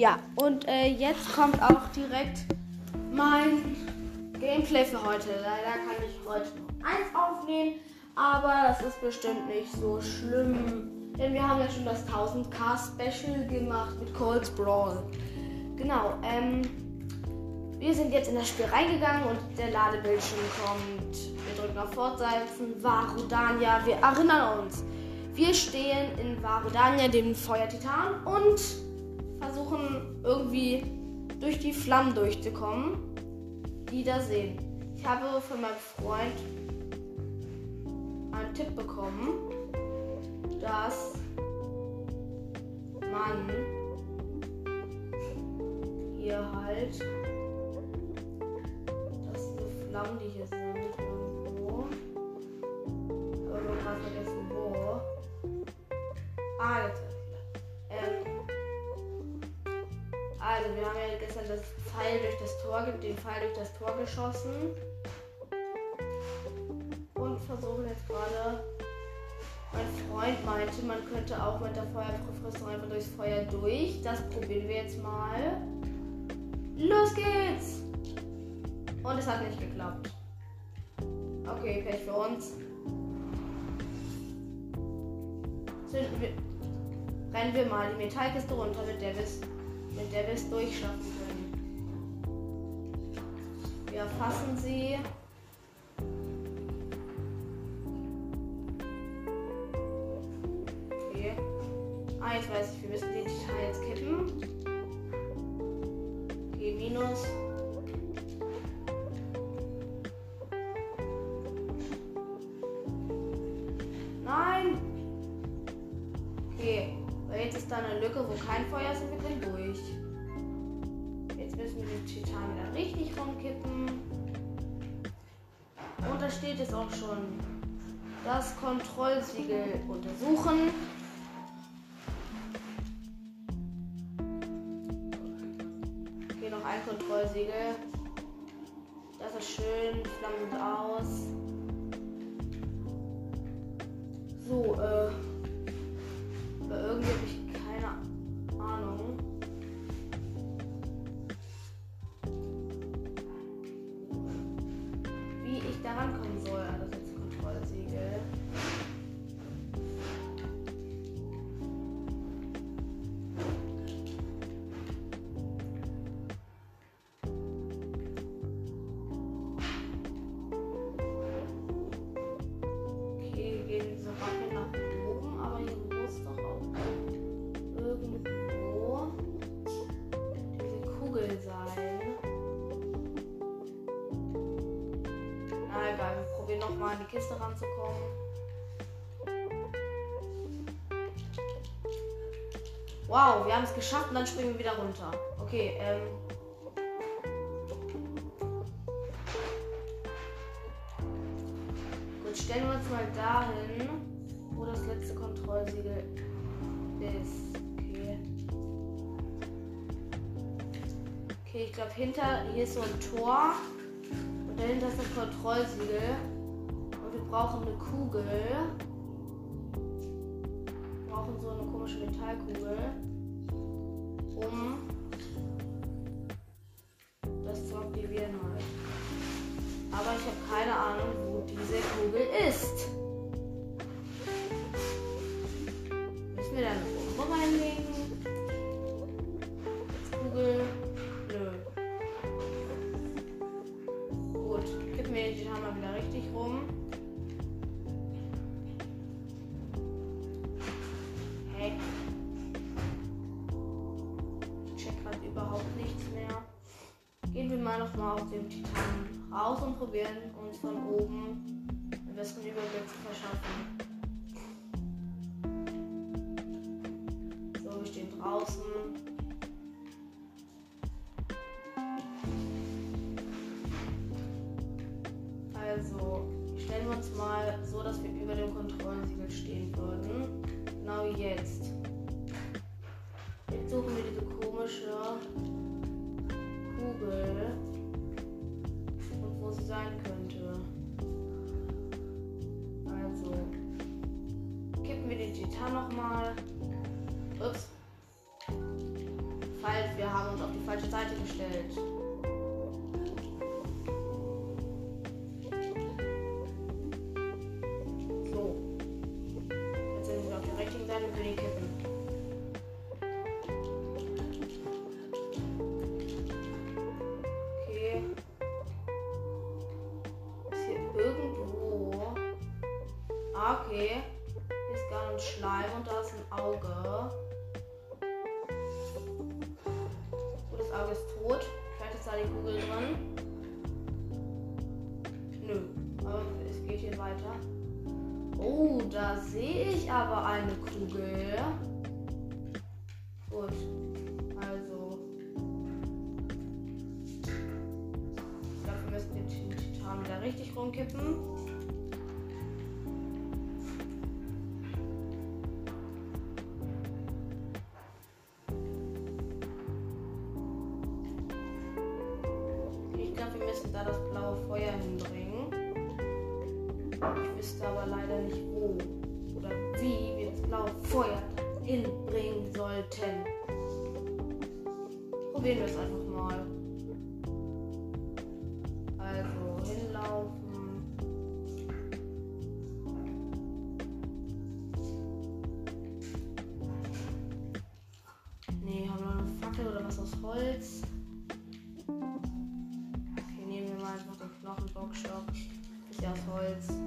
Ja, und äh, jetzt kommt auch direkt mein Gameplay für heute. Leider kann ich heute nur eins aufnehmen, aber das ist bestimmt nicht so schlimm. Denn wir haben ja schon das 1000k Special gemacht mit Cold Brawl. Genau, ähm, wir sind jetzt in das Spiel reingegangen und der Ladebildschirm kommt. Wir drücken auf Fortsetzen, Varudania, wir erinnern uns. Wir stehen in Varudania, dem Feuertitan, und versuchen irgendwie durch die Flammen durchzukommen, die da sehen. Ich habe von meinem Freund einen Tipp bekommen, dass man hier halt, dass diese Flammen, die hier sind, irgendwo, wir haben gerade vergessen, wo. Ah, jetzt ja gestern das Pfeil durch das Tor, den Pfeil durch das Tor geschossen. Und versuchen jetzt gerade. Mein Freund meinte, man könnte auch mit der Feuerrüstung einfach durchs Feuer durch. Das probieren wir jetzt mal. Los geht's! Und es hat nicht geklappt. Okay, Pech für uns. Wir, rennen wir mal die Metallkiste runter, mit der wir mit der wir es durchschaffen können. Wir erfassen sie. Da steht jetzt auch schon das Kontrollsiegel untersuchen. Okay, noch ein Kontrollsiegel. Das ist schön flammend aus. So, äh. Irgendwie habe ich Wow, wir haben es geschafft und dann springen wir wieder runter. Okay, ähm. Gut, stellen wir uns mal dahin, wo das letzte Kontrollsiegel ist. Okay. Okay, ich glaube hinter, hier ist so ein Tor. Und dahinter ist das Kontrollsiegel. Und wir brauchen eine Kugel. So eine komische Metallkugel. Um uns von oben einen besseren Überblick zu verschaffen. So, wir stehen draußen. Also, stellen wir uns mal so, dass wir über dem Kontrollsiegel stehen würden. Genau jetzt. Jetzt suchen wir diese komische Kugel und wo sie sein könnte. Gestellt. So. Jetzt sind wir auf der richtigen Seite können ich aber eine Kugel. Gut. Also. Dafür müssen wir den Titan wieder richtig rumkippen. Ich glaube, wir müssen da das blaue Feuer hinbringen. Aus Holz.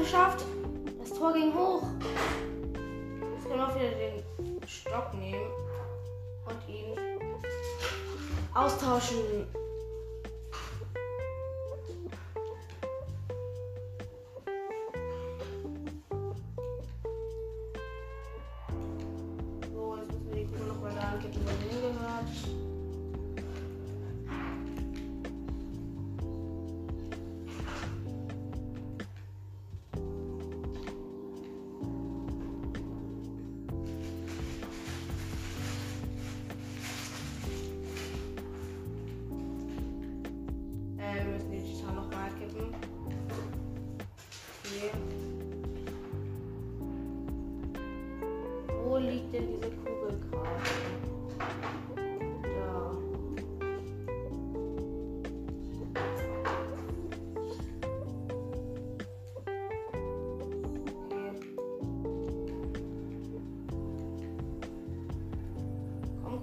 Geschafft. Das Tor ging hoch. Jetzt können wir auch wieder den Stock nehmen und ihn austauschen. So, jetzt müssen wir die Kugel noch mal da ankippen, wo sie hingehört.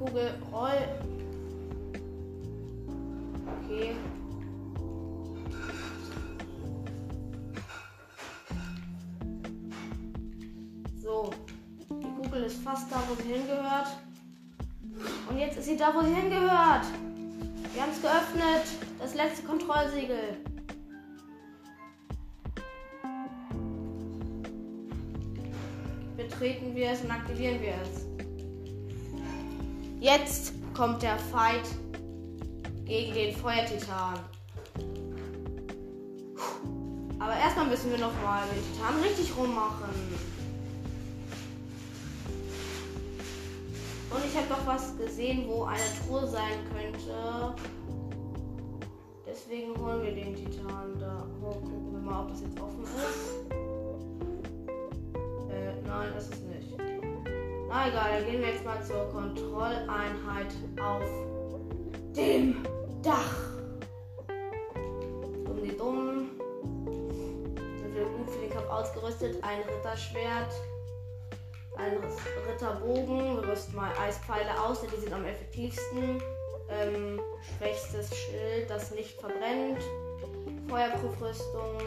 Kugel, roll. Okay. So, die Kugel ist fast da, wo sie hingehört. Und jetzt ist sie da, wo sie hingehört. Wir haben es geöffnet. Das letzte Kontrollsiegel. Betreten wir es und aktivieren wir es. Jetzt kommt der Fight gegen den Feuertitan. Aber erstmal müssen wir noch mal den Titan richtig rummachen. Und ich habe doch was gesehen, wo eine Truhe sein könnte. Deswegen holen wir den Titan da hoch. Gucken wir mal, ob das jetzt offen ist. Äh, nein, das ist nicht. Na egal, dann gehen wir jetzt mal zur Kontrolleinheit auf dem Dach. Um die Dummen. Sind wir gut für den Kampf ausgerüstet. Ein Ritterschwert. Ein Ritterbogen. Wir rüsten mal Eispfeile aus, denn die sind am effektivsten. Ähm, schwächstes Schild, das nicht verbrennt. Feuerprüfrüstung.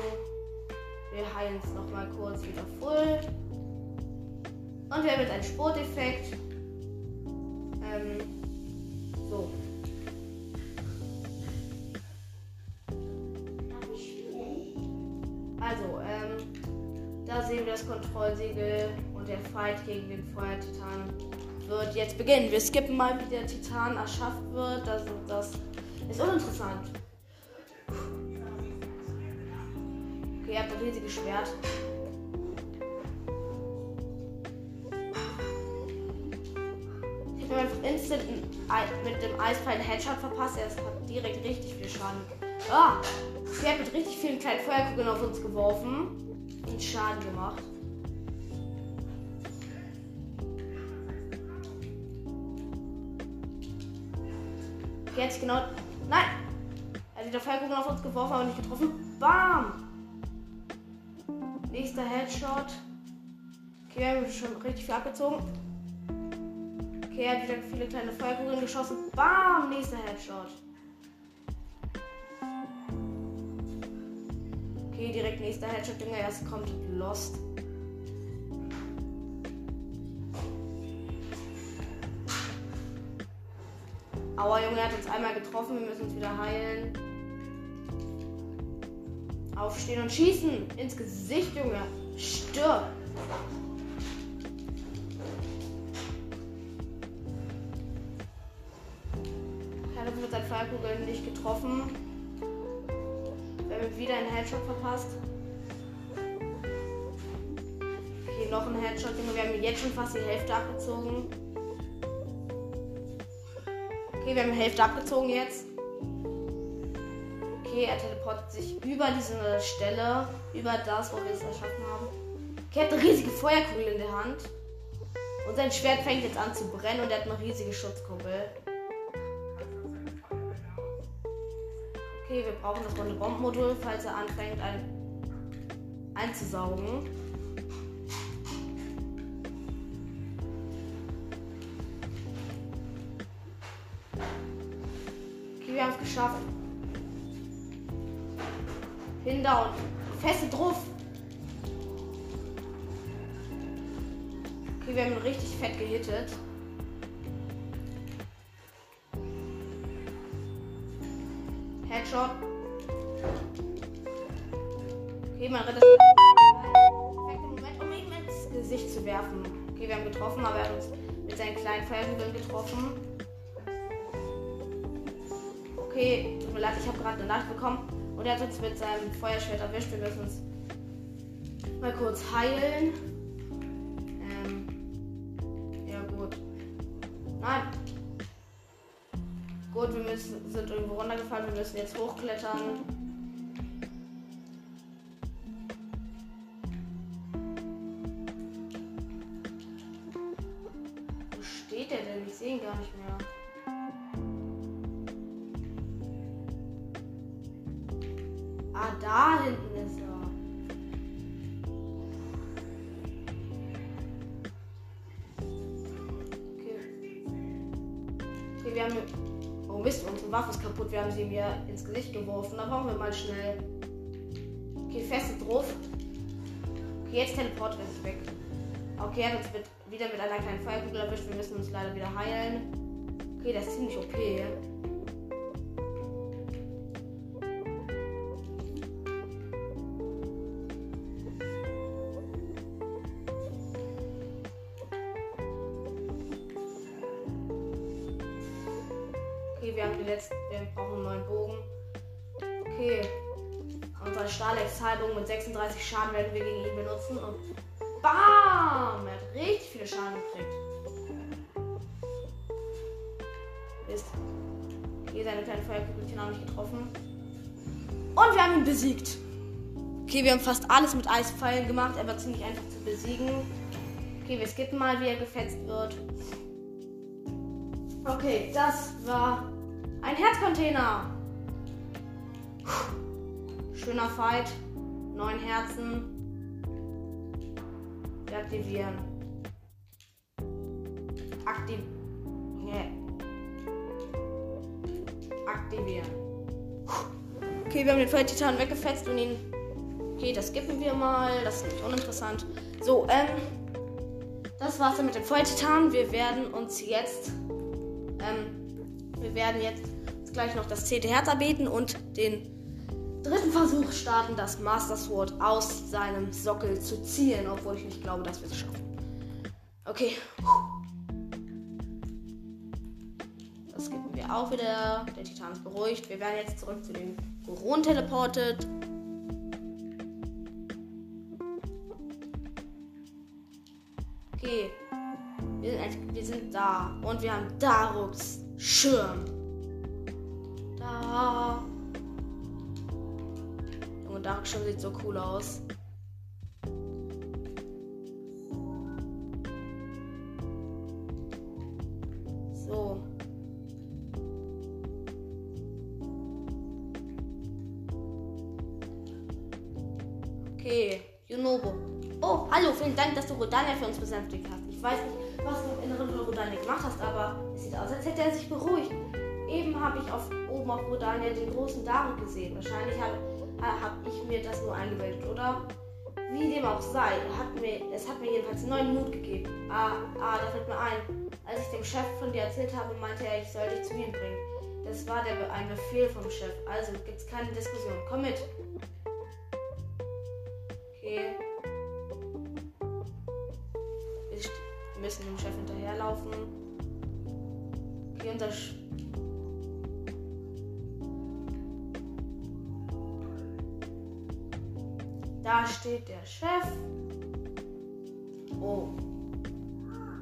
Wir heilen es nochmal kurz wieder voll. Und wir haben jetzt einen Sporteffekt. Ähm, so. Also, ähm, da sehen wir das Kontrollsiegel und der Fight gegen den Feuertitan wird jetzt beginnen. Wir skippen mal, wie der Titan erschafft wird. Das, das ist uninteressant. Okay, ihr habt ein riesiges Schwert. Mit dem Eispfeil Headshot verpasst. Er hat direkt richtig viel Schaden. Ah! Sie hat mit richtig vielen kleinen Feuerkugeln auf uns geworfen und Schaden gemacht. Jetzt genau. Nein! Er hat wieder Feuerkugeln auf uns geworfen, aber nicht getroffen. Bam! Nächster Headshot. Okay, wir haben schon richtig viel abgezogen. Okay, er hat wieder viele kleine Feuerkugeln geschossen. Bam! Nächster Headshot. Okay, direkt nächster Headshot, Junge. Erst kommt Lost. Aua, Junge, er hat uns einmal getroffen. Wir müssen uns wieder heilen. Aufstehen und schießen. Ins Gesicht, Junge. Stirb. Feuerkugeln nicht getroffen. Wir haben wieder einen Headshot verpasst. Okay, noch ein Headshot. Wir haben jetzt schon fast die Hälfte abgezogen. Okay, wir haben die Hälfte abgezogen jetzt. Okay, er teleportet sich über diese Stelle, über das, wo wir es erschaffen haben. Okay, er hat eine riesige Feuerkugel in der Hand. Und sein Schwert fängt jetzt an zu brennen und er hat eine riesige Schutzkugel. Okay, wir brauchen das eine Bombenmodul, falls er anfängt ein einzusaugen. Okay, wir haben es geschafft. Hinter und feste drauf. Okay, wir haben ihn richtig fett gehittet. Rennt das perfekter Moment, um ihm ins Gesicht zu werfen. Okay, wir haben getroffen, aber er hat uns mit seinen kleinen Feuerkugeln getroffen. Okay, tut mir leid, ich habe gerade eine Nacht bekommen. Und er hat uns mit seinem Feuerschwert erwischt. Wir müssen uns mal kurz heilen. Ähm. Ja, gut. Nein. Gut, wir müssen, sind irgendwo runtergefallen. Wir müssen jetzt hochklettern. Sehe ihn gar nicht mehr. Ah, da hinten ist er. Wir haben. Oh Mist, unsere Waffe ist kaputt. Wir haben sie mir ins Gesicht geworfen. Da brauchen wir mal schnell. Okay, feste drauf. Okay, jetzt Teleport ist weg. Okay, er hat uns mit, wieder mit einer kleinen Feuerkugel erwischt. Wir müssen uns leider wieder heilen. Okay, das ist ziemlich OP. Okay, wir haben die letzten. Wir brauchen einen neuen Bogen. Okay. Unsere Stahlexhaltung mit 36 Schaden werden wir gegen ihn benutzen und Okay, seine kleinen Feuerkügelchen haben nicht getroffen. Und wir haben ihn besiegt. Okay, wir haben fast alles mit Eispfeilen gemacht. Er war ziemlich einfach zu besiegen. Okay, wir skippen mal, wie er gefetzt wird. Okay, das war ein Herzcontainer. Schöner Fight. Neun Herzen. Deaktivieren. Aktiv. Aktivieren. Okay, wir haben den Feuertitan weggefetzt und ihn. Okay, das skippen wir mal. Das ist nicht uninteressant. So, ähm. das war's dann mit dem Feuertitan. Wir werden uns jetzt, ähm, wir werden jetzt gleich noch das zehnte Herz erbeten und den dritten Versuch starten, das Master Sword aus seinem Sockel zu ziehen, obwohl ich nicht glaube, dass wir es schaffen. Okay. Auch wieder. Der Titan ist beruhigt. Wir werden jetzt zurück zu den Goron teleportet. Okay. Wir sind, wir sind da. Und wir haben Daruks Schirm. Da. Und Dark Schirm sieht so cool aus. Rodania den großen Daruk gesehen. Wahrscheinlich habe hab ich mir das nur eingebildet, oder? Wie dem auch sei, hat mir, es hat mir jedenfalls neuen Mut gegeben. Ah, ah, da fällt mir ein. Als ich dem Chef von dir erzählt habe, meinte er, ich soll dich zu ihm bringen. Das war der, ein Befehl vom Chef. Also gibt's keine Diskussion. Komm mit. Okay. Wir müssen dem Chef hinterherlaufen. Okay, unser Sch Da steht der Chef. Oh.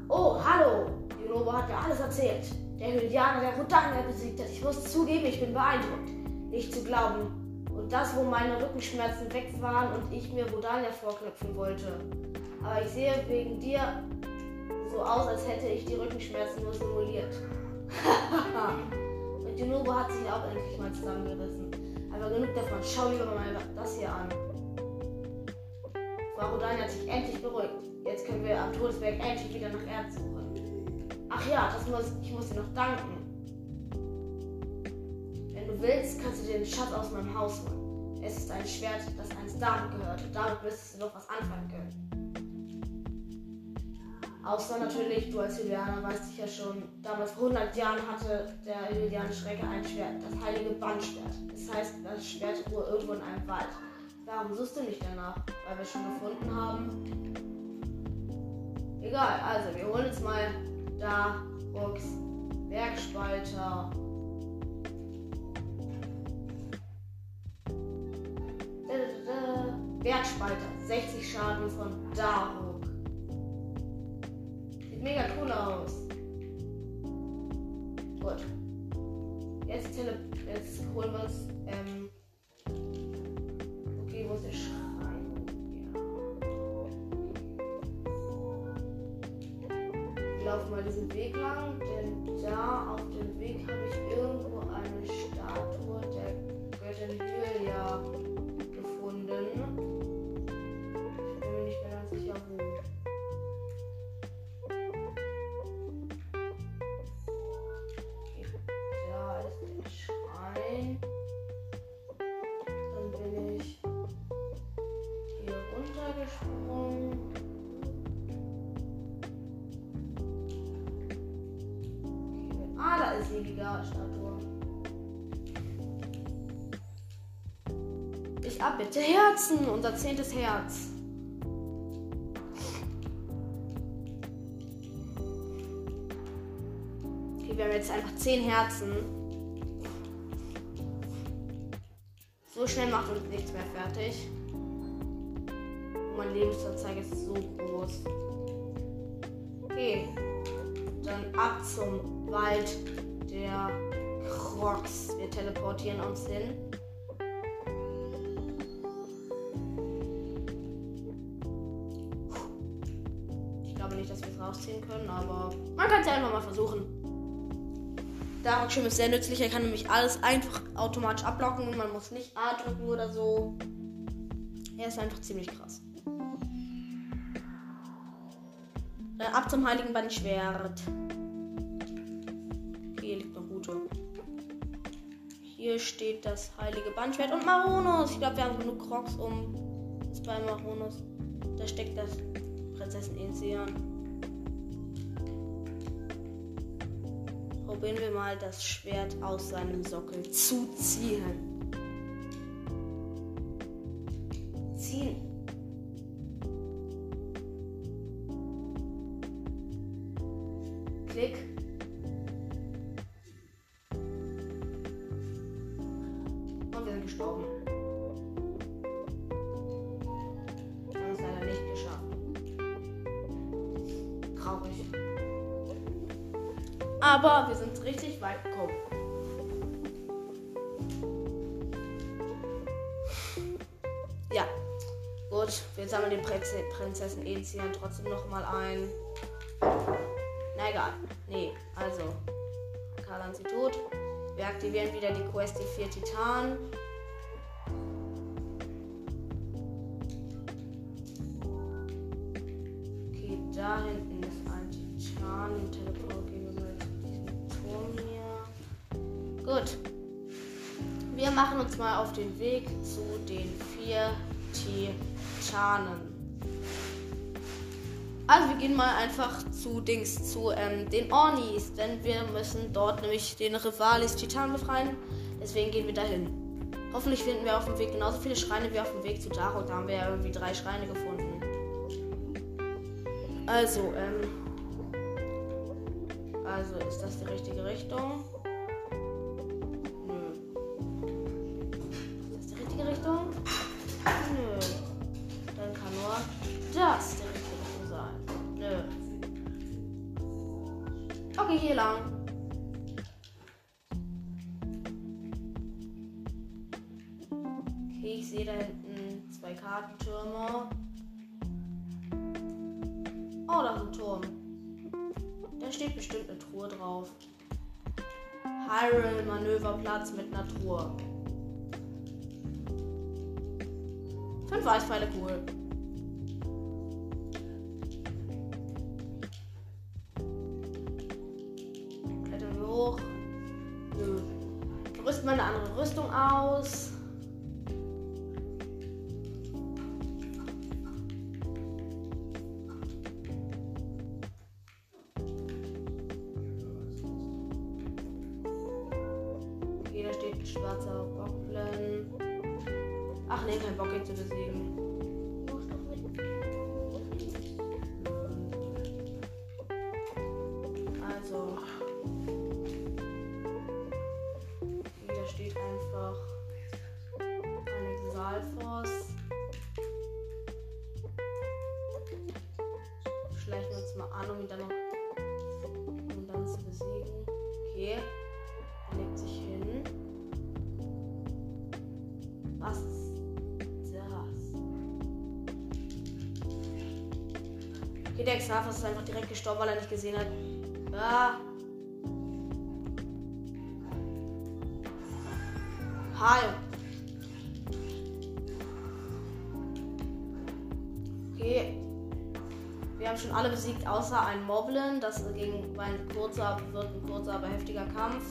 Oh, hallo. Junobo hat mir alles erzählt. Der Hylianer, der Rodania besiegt hat. Ich muss zugeben, ich bin beeindruckt. Nicht zu glauben. Und das, wo meine Rückenschmerzen weg waren und ich mir Rodania vorknöpfen wollte. Aber ich sehe wegen dir so aus, als hätte ich die Rückenschmerzen nur simuliert. und Junobo hat sich auch endlich mal zusammengerissen. Aber genug davon. Schau lieber mal das hier an. Barodan hat sich endlich beruhigt. Jetzt können wir am Todesberg endlich wieder nach Erz suchen. Ach ja, das muss, ich muss dir noch danken. Wenn du willst, kannst du den Schatz aus meinem Haus holen. Es ist ein Schwert, das einst David gehörte. Damit müsstest du noch was anfangen können. Außer natürlich, du als Julianer weißt dich ja schon, damals vor 100 Jahren hatte der Julianer Schrecke ein Schwert, das heilige Bandschwert. Das heißt, das Schwert ruhe irgendwo in einem Wald. Warum suchst du nicht danach? Weil wir schon gefunden haben. Egal, also wir holen jetzt mal da Rux Bergspalter. Bergspalter, 60 Schaden von Daruk. Sieht mega cool aus. Gut. Jetzt, jetzt holen wir uns ähm, Statue. Ich abbitte Herzen, unser zehntes Herz. Okay, wir haben jetzt einfach zehn Herzen. So schnell macht uns nichts mehr fertig. Mein Lebensanzeige ist so groß. Okay. Dann ab zum Wald der Crocs. Wir teleportieren uns hin. Ich glaube nicht, dass wir es rausziehen können, aber man kann es ja einfach mal versuchen. Darkschirm ist sehr nützlich. Er kann nämlich alles einfach automatisch abblocken. Man muss nicht A drücken oder so. Er ist einfach ziemlich krass. Äh, ab zum heiligen Bandschwert. Steht das heilige Bandschwert und Maronos. Ich glaube, wir haben genug Crocs um zwei Maronos. Da steckt das Prinzessin Enzian. Probieren wir mal das Schwert aus seinem Sockel zu ziehen. Prinzessin Ezian trotzdem nochmal ein. Na egal. Nee, also. Karlan sie tot. Wir aktivieren wieder die Quest, die vier Titanen. Okay, da hinten ist ein Titan. Den Teleport gehen wir mal zu diesem Turm hier. Gut. Wir machen uns mal auf den Weg zu den vier Titanen. Also wir gehen mal einfach zu Dings, zu ähm, den Ornis, denn wir müssen dort nämlich den Rivalis Titan befreien. Deswegen gehen wir dahin. Hoffentlich finden wir auf dem Weg genauso viele Schreine wie auf dem Weg zu Daro. Da haben wir ja irgendwie drei Schreine gefunden. Also, ähm. Also, ist das die richtige Richtung? Manöverplatz mit einer Truhe. Fünf Eispfeile, cool. Klettern wir hoch. Nö. Rüsten wir eine andere Rüstung aus. just need Okay, der Exalforce ist einfach direkt gestorben, weil er nicht gesehen hat. Ah. Hi. Okay. Wir haben schon alle besiegt, außer ein Moblin. Das ging ein kurzer, wird ein kurzer, aber heftiger Kampf.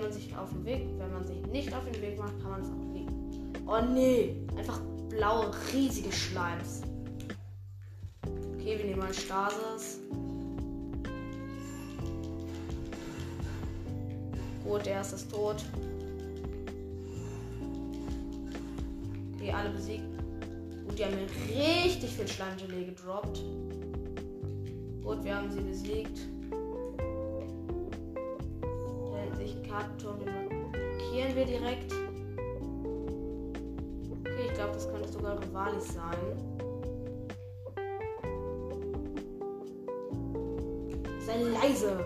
Wenn man sich auf den Weg, wenn man sich nicht auf den Weg macht, kann man es auch nie. Oh nee, einfach blaue, riesige Schleims. Okay, wir nehmen mal Stasis. Gut, der erste ist tot. Okay, alle besiegt. Gut, die haben mir richtig viel Schleimgelee gedroppt. Gut, wir haben sie besiegt. wir direkt. Okay, ich glaube, das könnte sogar Rivalis sein. Sei leise!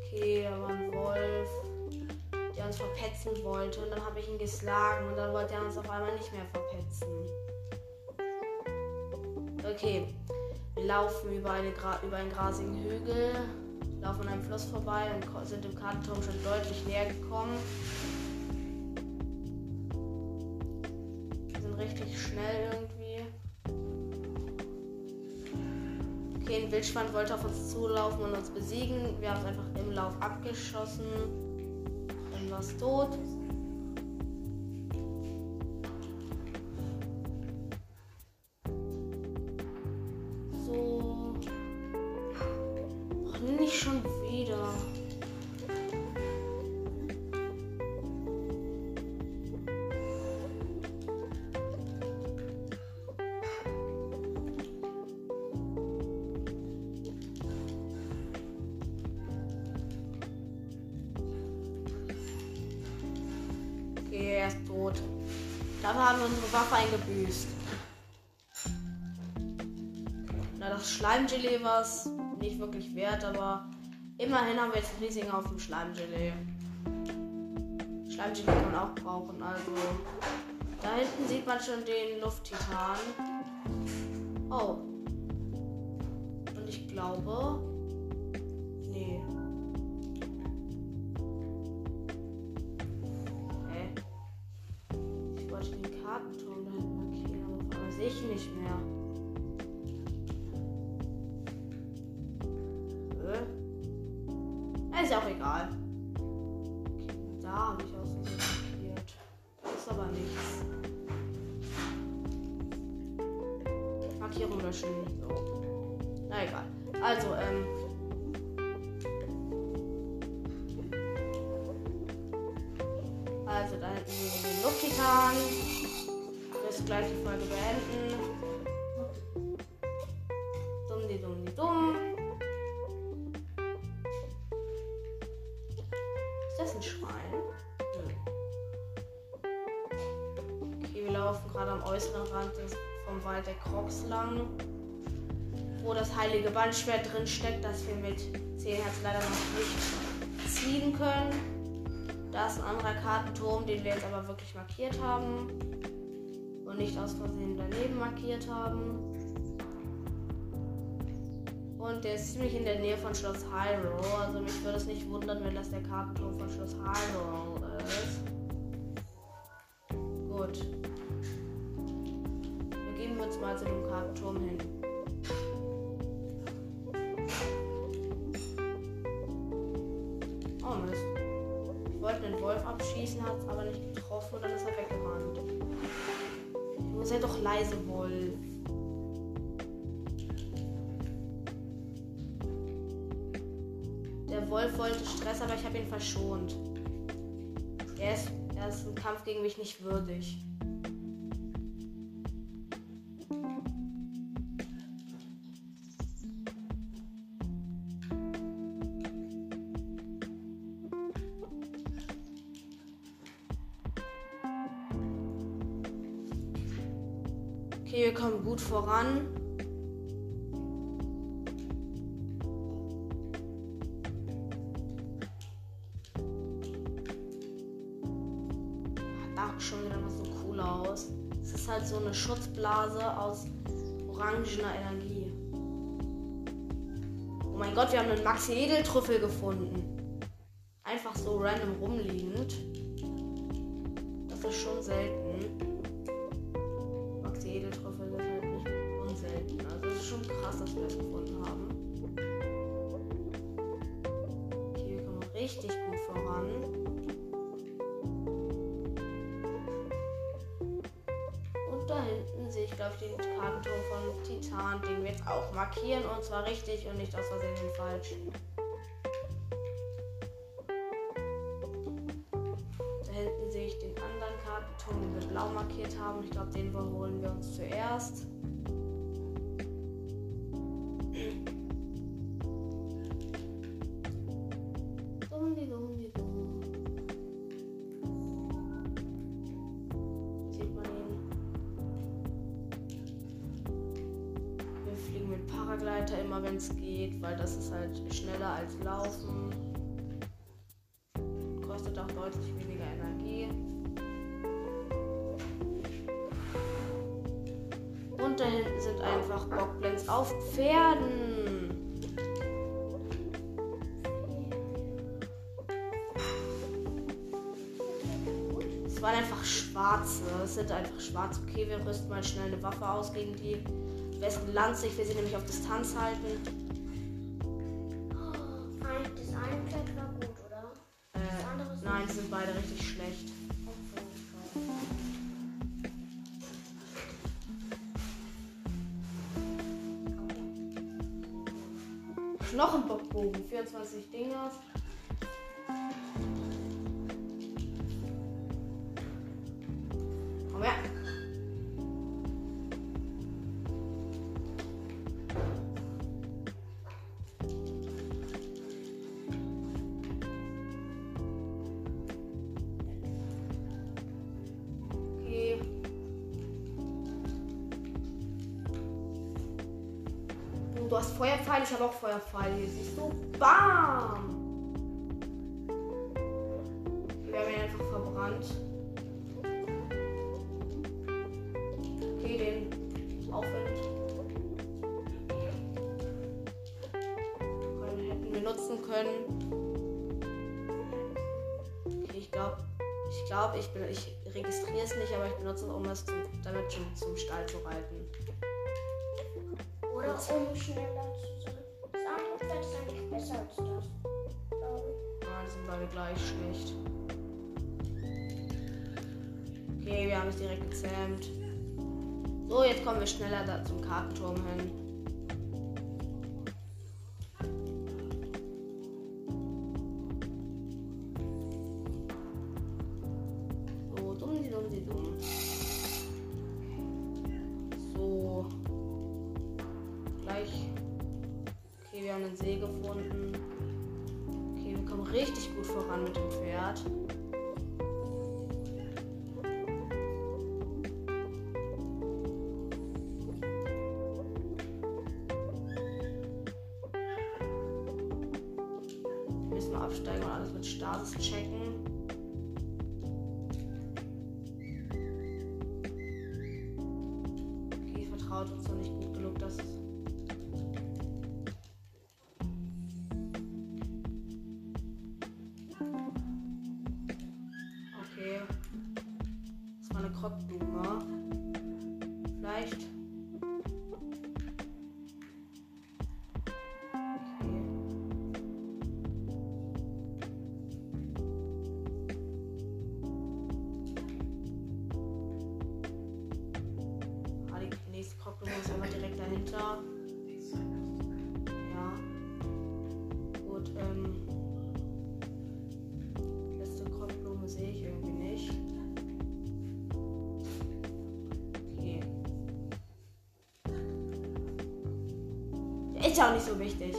Okay, da war ein Wolf, der uns verpetzen wollte und dann habe ich ihn geschlagen und dann wollte er uns auf einmal nicht mehr verpetzen. Okay, wir laufen über, eine Gra über einen grasigen Hügel laufen an einem Fluss vorbei und sind im Kartenturm schon deutlich näher gekommen. Wir sind richtig schnell irgendwie. Okay, ein Wildschwein wollte auf uns zulaufen und uns besiegen. Wir haben es einfach im Lauf abgeschossen. Dann war es tot. Waffe eingebüßt. Na, das Schleimgelee war es nicht wirklich wert, aber immerhin haben wir jetzt riesigen Haufen Schleimgelee. Schleimgelee kann man auch brauchen, also. Da hinten sieht man schon den Lufttitan. Oh. Ist auch egal. Da habe ich aus dem markiert. Das ist aber nichts. Markierung löschen. So. Na egal. Also, ähm. Also, da hätten wir den Lufttitan jetzt gleich die Folge beenden. Heilige Bandschwert drin steckt, das wir mit 10 Herz leider noch nicht ziehen können. Da ist ein anderer Kartenturm, den wir jetzt aber wirklich markiert haben und nicht aus Versehen daneben markiert haben. Und der ist ziemlich in der Nähe von Schloss Hyrule. Also mich würde es nicht wundern, wenn das der Kartenturm von Schloss Hyrule ist. Gut. Wir uns mal zu dem Kartenturm hin. Wolf abschießen, hat es aber nicht getroffen und dann ist er weggerannt. Sei doch leise, Wolf. Der Wolf wollte Stress, aber ich habe ihn verschont. Er ist, er ist im Kampf gegen mich nicht würdig. Voran. Ach, schon wieder mal so cool aus. Es ist halt so eine Schutzblase aus orangener Energie. Oh mein Gott, wir haben einen Maxi Edeltrüffel gefunden. Einfach so random rumliegend. Das ist schon selten. Und nicht aus Versehen den falschen. Da hinten sehe ich den anderen Kartenturm, den wir blau markiert haben. Ich glaube, den holen wir uns zuerst. Paraglider immer, wenn es geht, weil das ist halt schneller als Laufen. Kostet auch deutlich weniger Energie. Und da hinten sind einfach Bockblends auf Pferden. Es waren einfach schwarze. Es sind einfach schwarz. Okay, wir rüsten mal schnell eine Waffe aus gegen die besten Lanze. Ich will sie nämlich auf Distanz halten. Das eine Pferd war gut, oder? Äh, nein, die sind beide richtig schlecht. Knochenbockbogen, 24 hast Feuerpfeil, ich habe auch Feuerpfeil. Hier siehst du. Bam! Gleich schlecht. Okay, wir haben es direkt gezähmt. So, jetzt kommen wir schneller da zum Kartenturm hin. So, dumm, dumm, dumm. So. Gleich. Okay, wir haben einen See gefunden. Richtig gut voran mit dem Pferd. Wir müssen mal absteigen und alles mit Stasis checken. Nächste Krockblume ist immer direkt dahinter. Ja. Gut, ähm. Letzte Krockblume sehe ich irgendwie nicht. Okay. Ist ja auch nicht so wichtig.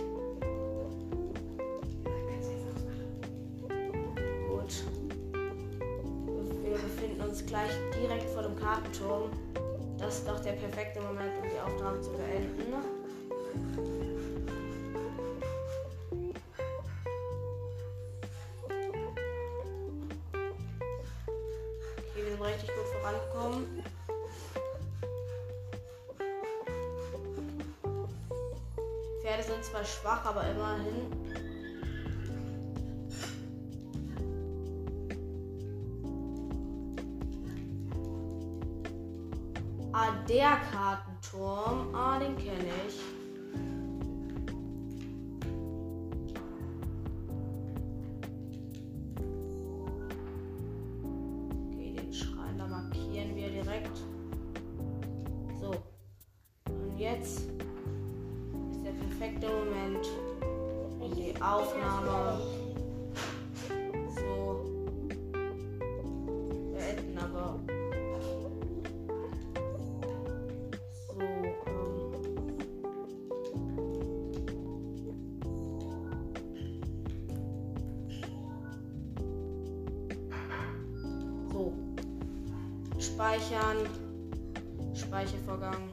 Pferde sind zwar schwach, aber immerhin. Aufnahme so beenden, aber so, ähm, so. Speichern. Speichervorgang.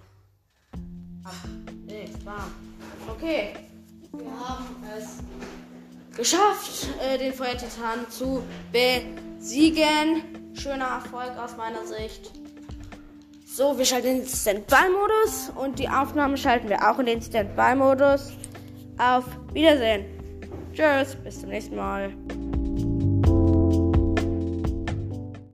Den Feuertitan zu besiegen. Schöner Erfolg aus meiner Sicht. So. Wir schalten den Standby-Modus und die Aufnahme schalten wir auch in den Standby-Modus. Auf Wiedersehen. Tschüss, bis zum nächsten Mal.